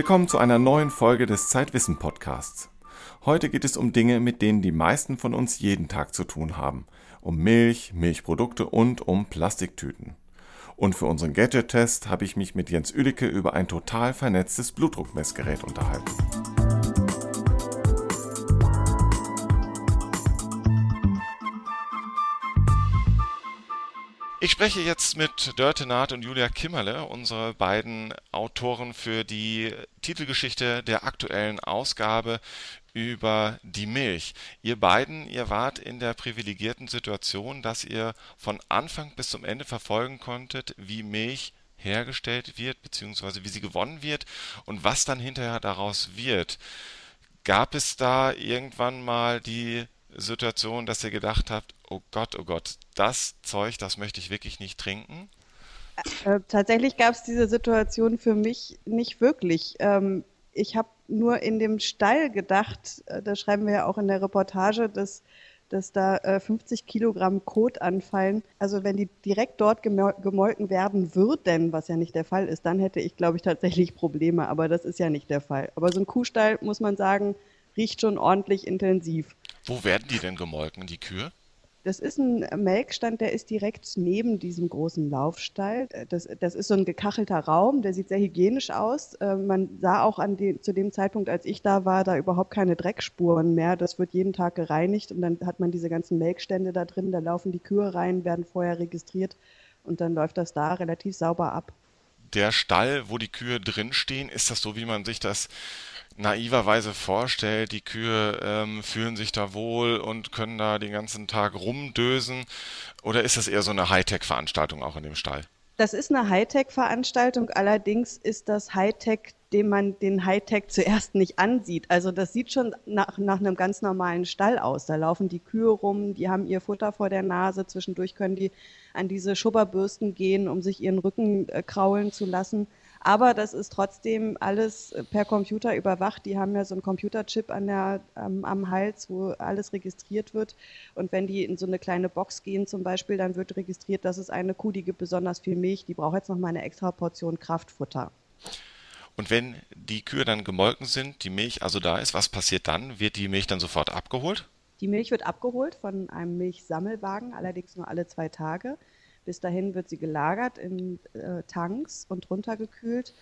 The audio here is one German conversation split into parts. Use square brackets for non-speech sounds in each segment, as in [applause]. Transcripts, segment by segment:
Willkommen zu einer neuen Folge des Zeitwissen Podcasts. Heute geht es um Dinge, mit denen die meisten von uns jeden Tag zu tun haben. Um Milch, Milchprodukte und um Plastiktüten. Und für unseren Gadget-Test habe ich mich mit Jens Ülicke über ein total vernetztes Blutdruckmessgerät unterhalten. Ich spreche jetzt mit Dörte Naht und Julia Kimmerle, unsere beiden Autoren für die Titelgeschichte der aktuellen Ausgabe über die Milch. Ihr beiden, ihr wart in der privilegierten Situation, dass ihr von Anfang bis zum Ende verfolgen konntet, wie Milch hergestellt wird, beziehungsweise wie sie gewonnen wird und was dann hinterher daraus wird. Gab es da irgendwann mal die Situation, dass ihr gedacht habt, oh Gott, oh Gott, das Zeug, das möchte ich wirklich nicht trinken? Äh, tatsächlich gab es diese Situation für mich nicht wirklich. Ähm, ich habe nur in dem Stall gedacht, äh, da schreiben wir ja auch in der Reportage, dass, dass da äh, 50 Kilogramm Kot anfallen. Also wenn die direkt dort gemolken werden würden, was ja nicht der Fall ist, dann hätte ich, glaube ich, tatsächlich Probleme. Aber das ist ja nicht der Fall. Aber so ein Kuhstall, muss man sagen, riecht schon ordentlich intensiv. Wo werden die denn gemolken, die Kühe? Das ist ein Melkstand, der ist direkt neben diesem großen Laufstall. Das, das ist so ein gekachelter Raum, der sieht sehr hygienisch aus. Äh, man sah auch die, zu dem Zeitpunkt, als ich da war, da überhaupt keine Dreckspuren mehr. Das wird jeden Tag gereinigt und dann hat man diese ganzen Melkstände da drin, da laufen die Kühe rein, werden vorher registriert und dann läuft das da relativ sauber ab. Der Stall, wo die Kühe drinstehen, ist das so, wie man sich das naiverweise vorstellt, die Kühe ähm, fühlen sich da wohl und können da den ganzen Tag rumdösen? Oder ist das eher so eine Hightech-Veranstaltung auch in dem Stall? Das ist eine Hightech-Veranstaltung, allerdings ist das Hightech, dem man den Hightech zuerst nicht ansieht. Also das sieht schon nach, nach einem ganz normalen Stall aus. Da laufen die Kühe rum, die haben ihr Futter vor der Nase, zwischendurch können die an diese Schubberbürsten gehen, um sich ihren Rücken äh, kraulen zu lassen. Aber das ist trotzdem alles per Computer überwacht. Die haben ja so einen Computerchip an der, ähm, am Hals, wo alles registriert wird. Und wenn die in so eine kleine Box gehen zum Beispiel, dann wird registriert, dass es eine Kuh, die gibt besonders viel Milch, die braucht jetzt noch mal eine extra Portion Kraftfutter. Und wenn die Kühe dann gemolken sind, die Milch also da ist, was passiert dann? Wird die Milch dann sofort abgeholt? Die Milch wird abgeholt von einem Milchsammelwagen, allerdings nur alle zwei Tage. Bis dahin wird sie gelagert in äh, Tanks und runtergekühlt.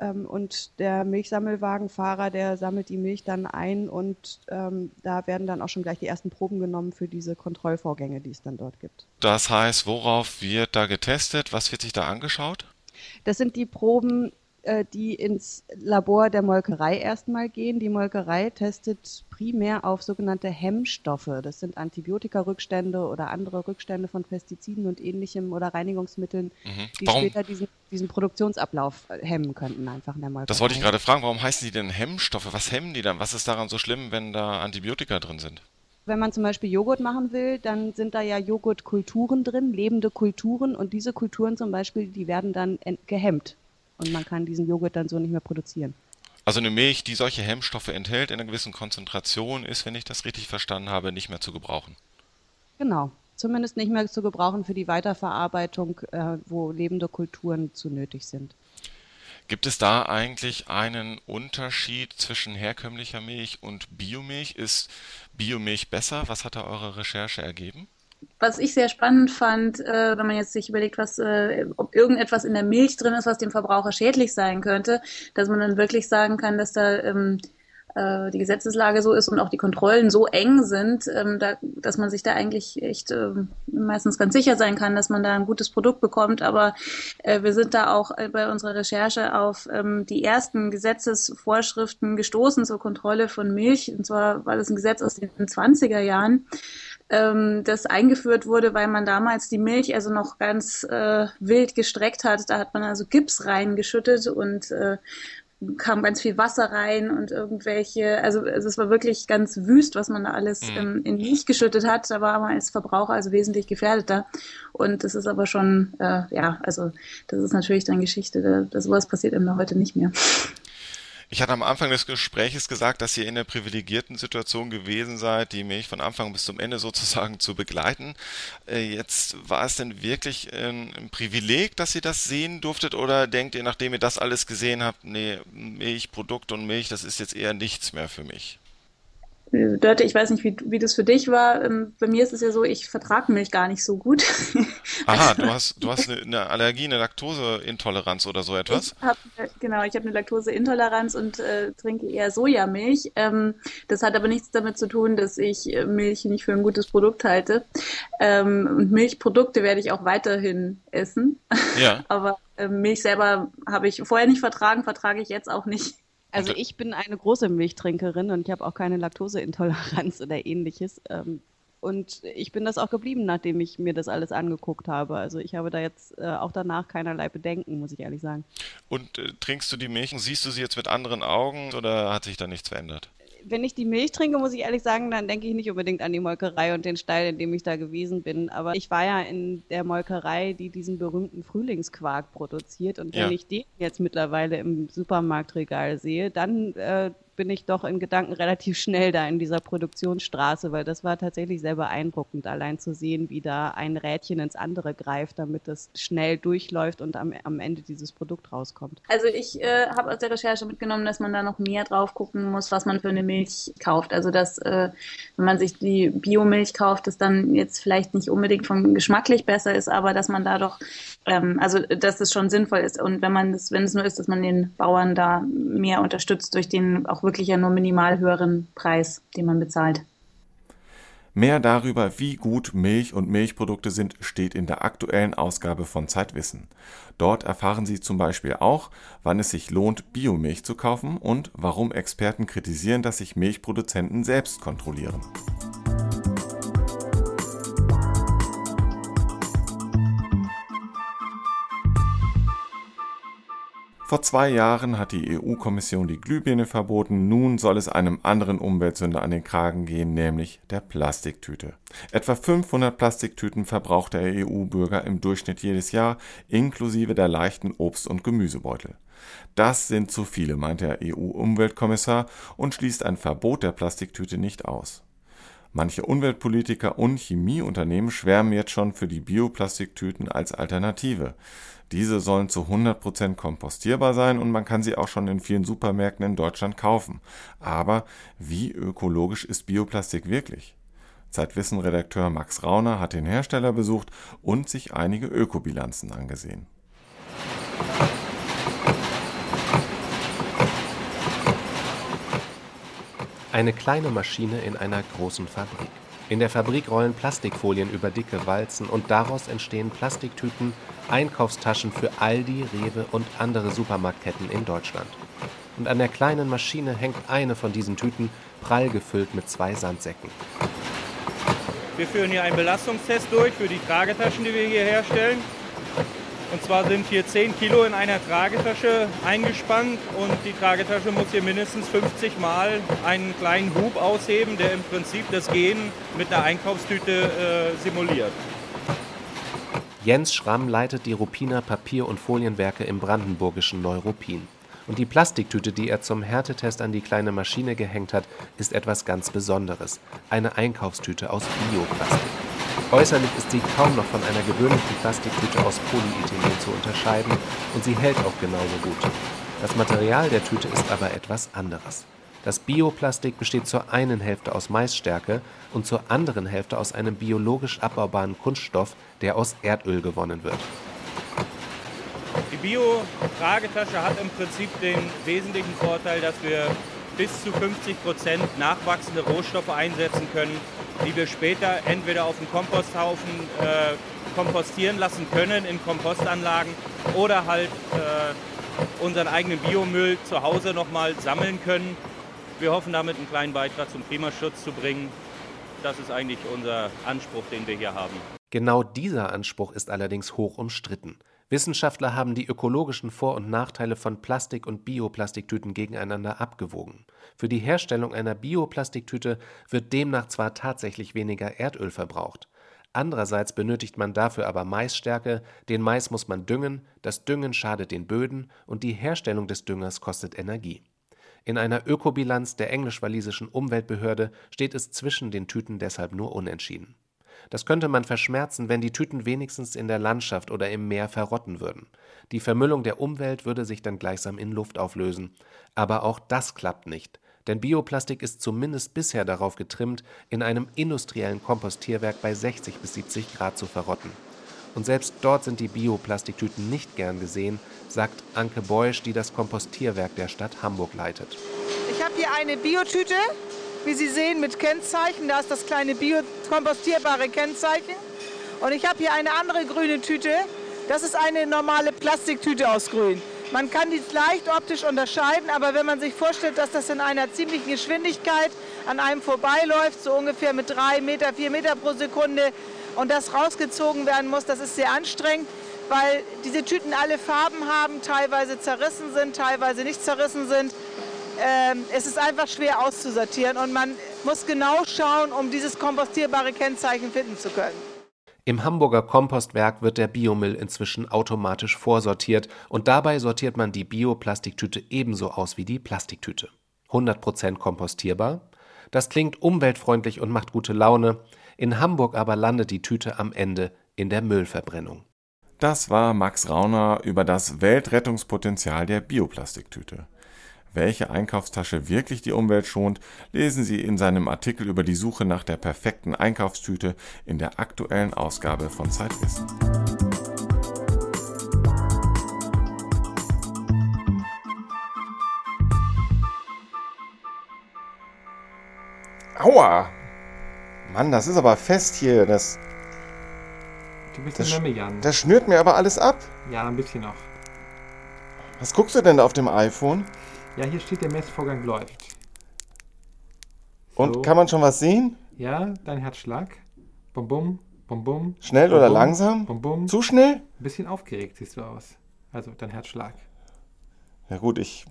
Ähm, und der Milchsammelwagenfahrer, der sammelt die Milch dann ein und ähm, da werden dann auch schon gleich die ersten Proben genommen für diese Kontrollvorgänge, die es dann dort gibt. Das heißt, worauf wird da getestet? Was wird sich da angeschaut? Das sind die Proben, die ins Labor der Molkerei erstmal gehen. Die Molkerei testet primär auf sogenannte Hemmstoffe. Das sind Antibiotika-Rückstände oder andere Rückstände von Pestiziden und ähnlichem oder Reinigungsmitteln, mhm. die warum? später diesen, diesen Produktionsablauf äh, hemmen könnten, einfach in der Molkerei. Das wollte ich gerade fragen. Warum heißen die denn Hemmstoffe? Was hemmen die dann? Was ist daran so schlimm, wenn da Antibiotika drin sind? wenn man zum Beispiel Joghurt machen will, dann sind da ja Joghurtkulturen drin, lebende Kulturen und diese Kulturen zum Beispiel, die werden dann gehemmt und man kann diesen Joghurt dann so nicht mehr produzieren. Also eine Milch, die solche Hemmstoffe enthält, in einer gewissen Konzentration, ist, wenn ich das richtig verstanden habe, nicht mehr zu gebrauchen. Genau, zumindest nicht mehr zu gebrauchen für die Weiterverarbeitung, äh, wo lebende Kulturen zu nötig sind. Gibt es da eigentlich einen Unterschied zwischen herkömmlicher Milch und Biomilch? Ist Biomilch besser? Was hat da eure Recherche ergeben? Was ich sehr spannend fand, äh, wenn man jetzt sich überlegt, was, äh, ob irgendetwas in der Milch drin ist, was dem Verbraucher schädlich sein könnte, dass man dann wirklich sagen kann, dass da ähm, äh, die Gesetzeslage so ist und auch die Kontrollen so eng sind, ähm, da, dass man sich da eigentlich echt äh, meistens ganz sicher sein kann, dass man da ein gutes Produkt bekommt. Aber äh, wir sind da auch äh, bei unserer Recherche auf ähm, die ersten Gesetzesvorschriften gestoßen zur Kontrolle von Milch. Und zwar war das ein Gesetz aus den 20er Jahren ähm, das eingeführt wurde, weil man damals die Milch also noch ganz äh, wild gestreckt hat. Da hat man also Gips reingeschüttet und äh, kam ganz viel Wasser rein und irgendwelche, also, also es war wirklich ganz wüst, was man da alles mhm. ähm, in Milch geschüttet hat. Da war man als Verbraucher also wesentlich gefährdeter. Und das ist aber schon, äh, ja, also das ist natürlich dann Geschichte. Das sowas passiert eben noch heute nicht mehr. Ich hatte am Anfang des Gespräches gesagt, dass ihr in der privilegierten Situation gewesen seid, die Milch von Anfang bis zum Ende [laughs] sozusagen zu begleiten. Äh, jetzt war es denn wirklich ein Privileg, dass ihr das sehen durftet oder denkt ihr, nachdem ihr das alles gesehen habt, nee, Milch, Produkt und Milch, das ist jetzt eher nichts mehr für mich? Dörte, ich weiß nicht, wie, wie das für dich war. Ähm, bei mir ist es ja so, ich vertrage Milch gar nicht so gut. [laughs] Aha, du hast, du hast eine, Allergie, eine Laktoseintoleranz oder so etwas? Ich hab, genau, ich habe eine Laktoseintoleranz und äh, trinke eher Sojamilch. Ähm, das hat aber nichts damit zu tun, dass ich äh, Milch nicht für ein gutes Produkt halte. Ähm, und Milchprodukte werde ich auch weiterhin essen. Ja. [laughs] aber äh, Milch selber habe ich vorher nicht vertragen, vertrage ich jetzt auch nicht. Also ich bin eine große Milchtrinkerin und ich habe auch keine Laktoseintoleranz [laughs] oder ähnliches. Ähm, und ich bin das auch geblieben, nachdem ich mir das alles angeguckt habe. Also ich habe da jetzt äh, auch danach keinerlei Bedenken, muss ich ehrlich sagen. Und äh, trinkst du die Milch? Siehst du sie jetzt mit anderen Augen oder hat sich da nichts verändert? Wenn ich die Milch trinke, muss ich ehrlich sagen, dann denke ich nicht unbedingt an die Molkerei und den Stall, in dem ich da gewesen bin. Aber ich war ja in der Molkerei, die diesen berühmten Frühlingsquark produziert. Und wenn ja. ich den jetzt mittlerweile im Supermarktregal sehe, dann äh, bin ich doch in Gedanken relativ schnell da in dieser Produktionsstraße, weil das war tatsächlich sehr beeindruckend, allein zu sehen, wie da ein Rädchen ins andere greift, damit das schnell durchläuft und am, am Ende dieses Produkt rauskommt. Also ich äh, habe aus der Recherche mitgenommen, dass man da noch mehr drauf gucken muss, was man für eine Milch kauft. Also dass, äh, wenn man sich die Biomilch kauft, das dann jetzt vielleicht nicht unbedingt von geschmacklich besser ist, aber dass man da doch, ähm, also dass es schon sinnvoll ist. Und wenn man das, wenn es nur ist, dass man den Bauern da mehr unterstützt durch den auch wirklich wirklich ja nur minimal höheren Preis, den man bezahlt. Mehr darüber, wie gut Milch und Milchprodukte sind, steht in der aktuellen Ausgabe von Zeitwissen. Dort erfahren Sie zum Beispiel auch, wann es sich lohnt, Biomilch zu kaufen und warum Experten kritisieren, dass sich Milchproduzenten selbst kontrollieren. Vor zwei Jahren hat die EU-Kommission die Glühbirne verboten, nun soll es einem anderen Umweltsünder an den Kragen gehen, nämlich der Plastiktüte. Etwa 500 Plastiktüten verbraucht der EU-Bürger im Durchschnitt jedes Jahr, inklusive der leichten Obst- und Gemüsebeutel. Das sind zu viele, meint der EU-Umweltkommissar und schließt ein Verbot der Plastiktüte nicht aus. Manche Umweltpolitiker und Chemieunternehmen schwärmen jetzt schon für die Bioplastiktüten als Alternative. Diese sollen zu 100% kompostierbar sein und man kann sie auch schon in vielen Supermärkten in Deutschland kaufen. Aber wie ökologisch ist Bioplastik wirklich? Zeitwissen-Redakteur Max Rauner hat den Hersteller besucht und sich einige Ökobilanzen angesehen. Eine kleine Maschine in einer großen Fabrik. In der Fabrik rollen Plastikfolien über dicke Walzen und daraus entstehen Plastiktüten, Einkaufstaschen für Aldi, Rewe und andere Supermarktketten in Deutschland. Und an der kleinen Maschine hängt eine von diesen Tüten prall gefüllt mit zwei Sandsäcken. Wir führen hier einen Belastungstest durch für die Tragetaschen, die wir hier herstellen. Und zwar sind hier 10 Kilo in einer Tragetasche eingespannt und die Tragetasche muss hier mindestens 50 Mal einen kleinen Hub ausheben, der im Prinzip das Gehen mit einer Einkaufstüte äh, simuliert. Jens Schramm leitet die Ruppiner Papier- und Folienwerke im brandenburgischen Neuruppin. Und die Plastiktüte, die er zum Härtetest an die kleine Maschine gehängt hat, ist etwas ganz Besonderes. Eine Einkaufstüte aus Bioplastik. Äußerlich ist sie kaum noch von einer gewöhnlichen Plastiktüte aus Polyethylen zu unterscheiden und sie hält auch genauso gut. Das Material der Tüte ist aber etwas anderes. Das Bioplastik besteht zur einen Hälfte aus Maisstärke und zur anderen Hälfte aus einem biologisch abbaubaren Kunststoff, der aus Erdöl gewonnen wird. Die Bio-Tragetasche hat im Prinzip den wesentlichen Vorteil, dass wir bis zu 50 Prozent nachwachsende Rohstoffe einsetzen können, die wir später entweder auf dem Komposthaufen äh, kompostieren lassen können in Kompostanlagen oder halt äh, unseren eigenen Biomüll zu Hause nochmal sammeln können. Wir hoffen damit einen kleinen Beitrag zum Klimaschutz zu bringen. Das ist eigentlich unser Anspruch, den wir hier haben. Genau dieser Anspruch ist allerdings hoch umstritten. Wissenschaftler haben die ökologischen Vor- und Nachteile von Plastik- und Bioplastiktüten gegeneinander abgewogen. Für die Herstellung einer Bioplastiktüte wird demnach zwar tatsächlich weniger Erdöl verbraucht. Andererseits benötigt man dafür aber Maisstärke, den Mais muss man düngen, das Düngen schadet den Böden und die Herstellung des Düngers kostet Energie. In einer Ökobilanz der englisch-walisischen Umweltbehörde steht es zwischen den Tüten deshalb nur unentschieden. Das könnte man verschmerzen, wenn die Tüten wenigstens in der Landschaft oder im Meer verrotten würden. Die Vermüllung der Umwelt würde sich dann gleichsam in Luft auflösen. Aber auch das klappt nicht. Denn Bioplastik ist zumindest bisher darauf getrimmt, in einem industriellen Kompostierwerk bei 60 bis 70 Grad zu verrotten. Und selbst dort sind die Bioplastiktüten nicht gern gesehen, sagt Anke Beusch, die das Kompostierwerk der Stadt Hamburg leitet. Ich habe hier eine Biotüte, wie Sie sehen, mit Kennzeichen. Da ist das kleine biokompostierbare Kennzeichen. Und ich habe hier eine andere grüne Tüte. Das ist eine normale Plastiktüte aus Grün. Man kann die leicht optisch unterscheiden, aber wenn man sich vorstellt, dass das in einer ziemlichen Geschwindigkeit an einem vorbeiläuft, so ungefähr mit drei Meter, vier Meter pro Sekunde, und das rausgezogen werden muss, das ist sehr anstrengend, weil diese Tüten alle Farben haben, teilweise zerrissen sind, teilweise nicht zerrissen sind. Ähm, es ist einfach schwer auszusortieren und man muss genau schauen, um dieses kompostierbare Kennzeichen finden zu können. Im Hamburger Kompostwerk wird der Biomüll inzwischen automatisch vorsortiert und dabei sortiert man die Bioplastiktüte ebenso aus wie die Plastiktüte. 100% kompostierbar? Das klingt umweltfreundlich und macht gute Laune. In Hamburg aber landet die Tüte am Ende in der Müllverbrennung. Das war Max Rauner über das Weltrettungspotenzial der Bioplastiktüte. Welche Einkaufstasche wirklich die Umwelt schont, lesen Sie in seinem Artikel über die Suche nach der perfekten Einkaufstüte in der aktuellen Ausgabe von Zeitwissen. Aua! Mann, das ist aber fest hier. Das, Du bist das, Jan. das schnürt mir aber alles ab. Ja, ein bisschen noch. Was guckst du denn da auf dem iPhone? Ja, hier steht, der Messvorgang läuft. Und So. kann man schon was sehen? Ja, dein Herzschlag. Bum bum, bum bum. Schnell bum, oder bum, langsam? Bum bum. Zu schnell? Ein bisschen aufgeregt siehst du aus. Also dein Herzschlag. Ja gut, ich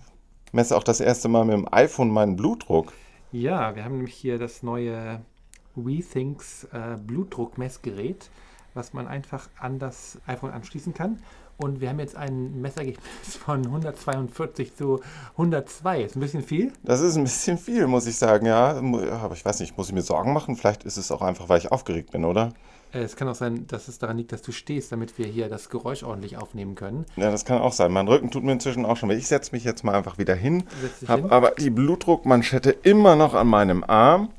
messe auch das erste Mal mit dem iPhone meinen Blutdruck. Ja, wir haben nämlich hier das neue WeThinks äh, Blutdruckmessgerät, was man einfach an das iPhone anschließen kann. Und wir haben jetzt ein Messergebnis von 142 zu 102. Ist ein bisschen viel. Das ist ein bisschen viel, muss ich sagen, ja. Aber ich weiß nicht, muss ich mir Sorgen machen? Vielleicht ist es auch einfach, weil ich aufgeregt bin, oder? Äh, Es kann auch sein, dass es daran liegt, dass du stehst, damit wir hier das Geräusch ordentlich aufnehmen können. Ja, das kann auch sein. Mein Rücken tut mir inzwischen auch schon weh. Ich setze mich jetzt mal einfach wieder hin, habe hin. aber die Blutdruckmanschette immer noch an meinem Arm.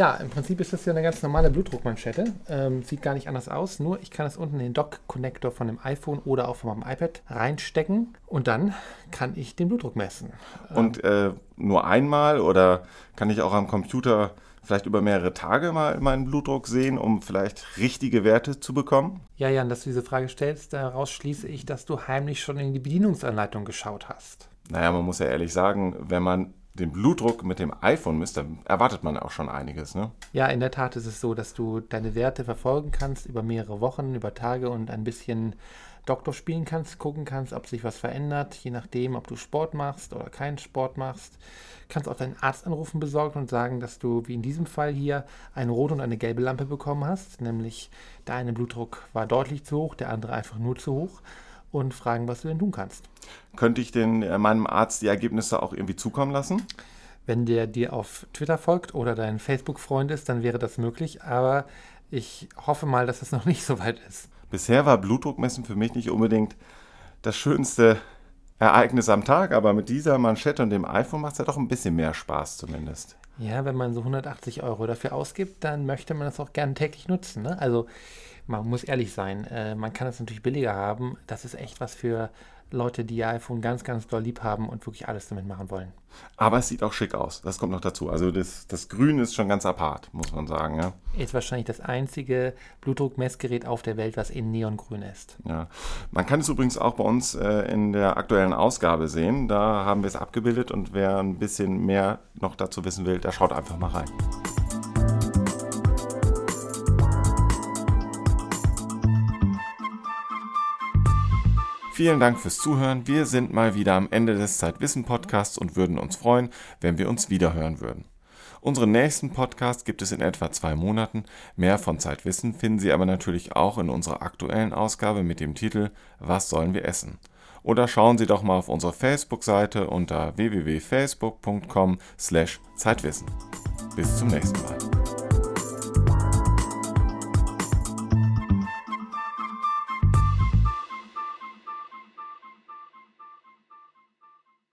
Ja, im Prinzip ist das ja eine ganz normale Blutdruckmanschette. Ähm, sieht gar nicht anders aus, nur ich kann es unten in den Dock-Connector von dem iPhone oder auch von meinem iPad reinstecken und dann kann ich den Blutdruck messen. Und äh, nur einmal oder kann ich auch am Computer vielleicht über mehrere Tage mal meinen Blutdruck sehen, um vielleicht richtige Werte zu bekommen? Ja, Jan, dass du diese Frage stellst, daraus schließe ich, dass du heimlich schon in die Bedienungsanleitung geschaut hast. Naja, man muss ja ehrlich sagen, wenn man den Blutdruck mit dem iPhone misst, dann erwartet man auch schon einiges, ne? Ja, in der Tat ist es so, dass du deine Werte verfolgen kannst über mehrere Wochen, über Tage und ein bisschen Doktor spielen kannst, gucken kannst, ob sich was verändert, je nachdem, ob du Sport machst oder keinen Sport machst. Kannst auch deinen Arzt anrufen, besorgen und sagen, dass du, wie in diesem Fall hier, eine rote und eine gelbe Lampe bekommen hast. Nämlich der eine Blutdruck war deutlich zu hoch, der andere einfach nur zu hoch. Und fragen, was du denn tun kannst. Könnte ich den, äh, meinem Arzt die Ergebnisse auch irgendwie zukommen lassen? Wenn der dir auf Twitter folgt oder dein Facebook-Freund ist, dann wäre das möglich. Aber ich hoffe mal, dass es noch nicht so weit ist. Bisher war Blutdruckmessen für mich nicht unbedingt das schönste Ereignis am Tag, aber mit dieser Manschette und dem iPhone macht es ja doch ein bisschen mehr Spaß zumindest. Ja, wenn man so 180 Euro dafür ausgibt, dann möchte man das auch gerne täglich nutzen. Ne? Also man muss ehrlich sein, äh, man kann es natürlich billiger haben. Das ist echt was für Leute, die ihr iPhone ganz, ganz doll lieb haben und wirklich alles damit machen wollen. Aber es sieht auch schick aus, das kommt noch dazu. Also das, das Grün ist schon ganz apart, muss man sagen. Ja. Ist wahrscheinlich das einzige Blutdruckmessgerät auf der Welt, was in Neongrün ist. Ja. Man kann es übrigens auch bei uns äh, in der aktuellen Ausgabe sehen. Da haben wir es abgebildet und wer ein bisschen mehr noch dazu wissen will, der schaut einfach mal rein. Vielen Dank fürs Zuhören. Wir sind mal wieder am Ende des Zeitwissen Podcasts und würden uns freuen, wenn wir uns wiederhören würden. Unseren nächsten Podcast gibt es in etwa zwei Monaten. Mehr von Zeitwissen finden Sie aber natürlich auch in unserer aktuellen Ausgabe mit dem Titel Was sollen wir essen? Oder schauen Sie doch mal auf unsere Facebook-Seite unter www.facebook.com/zeitwissen. Bis zum nächsten Mal.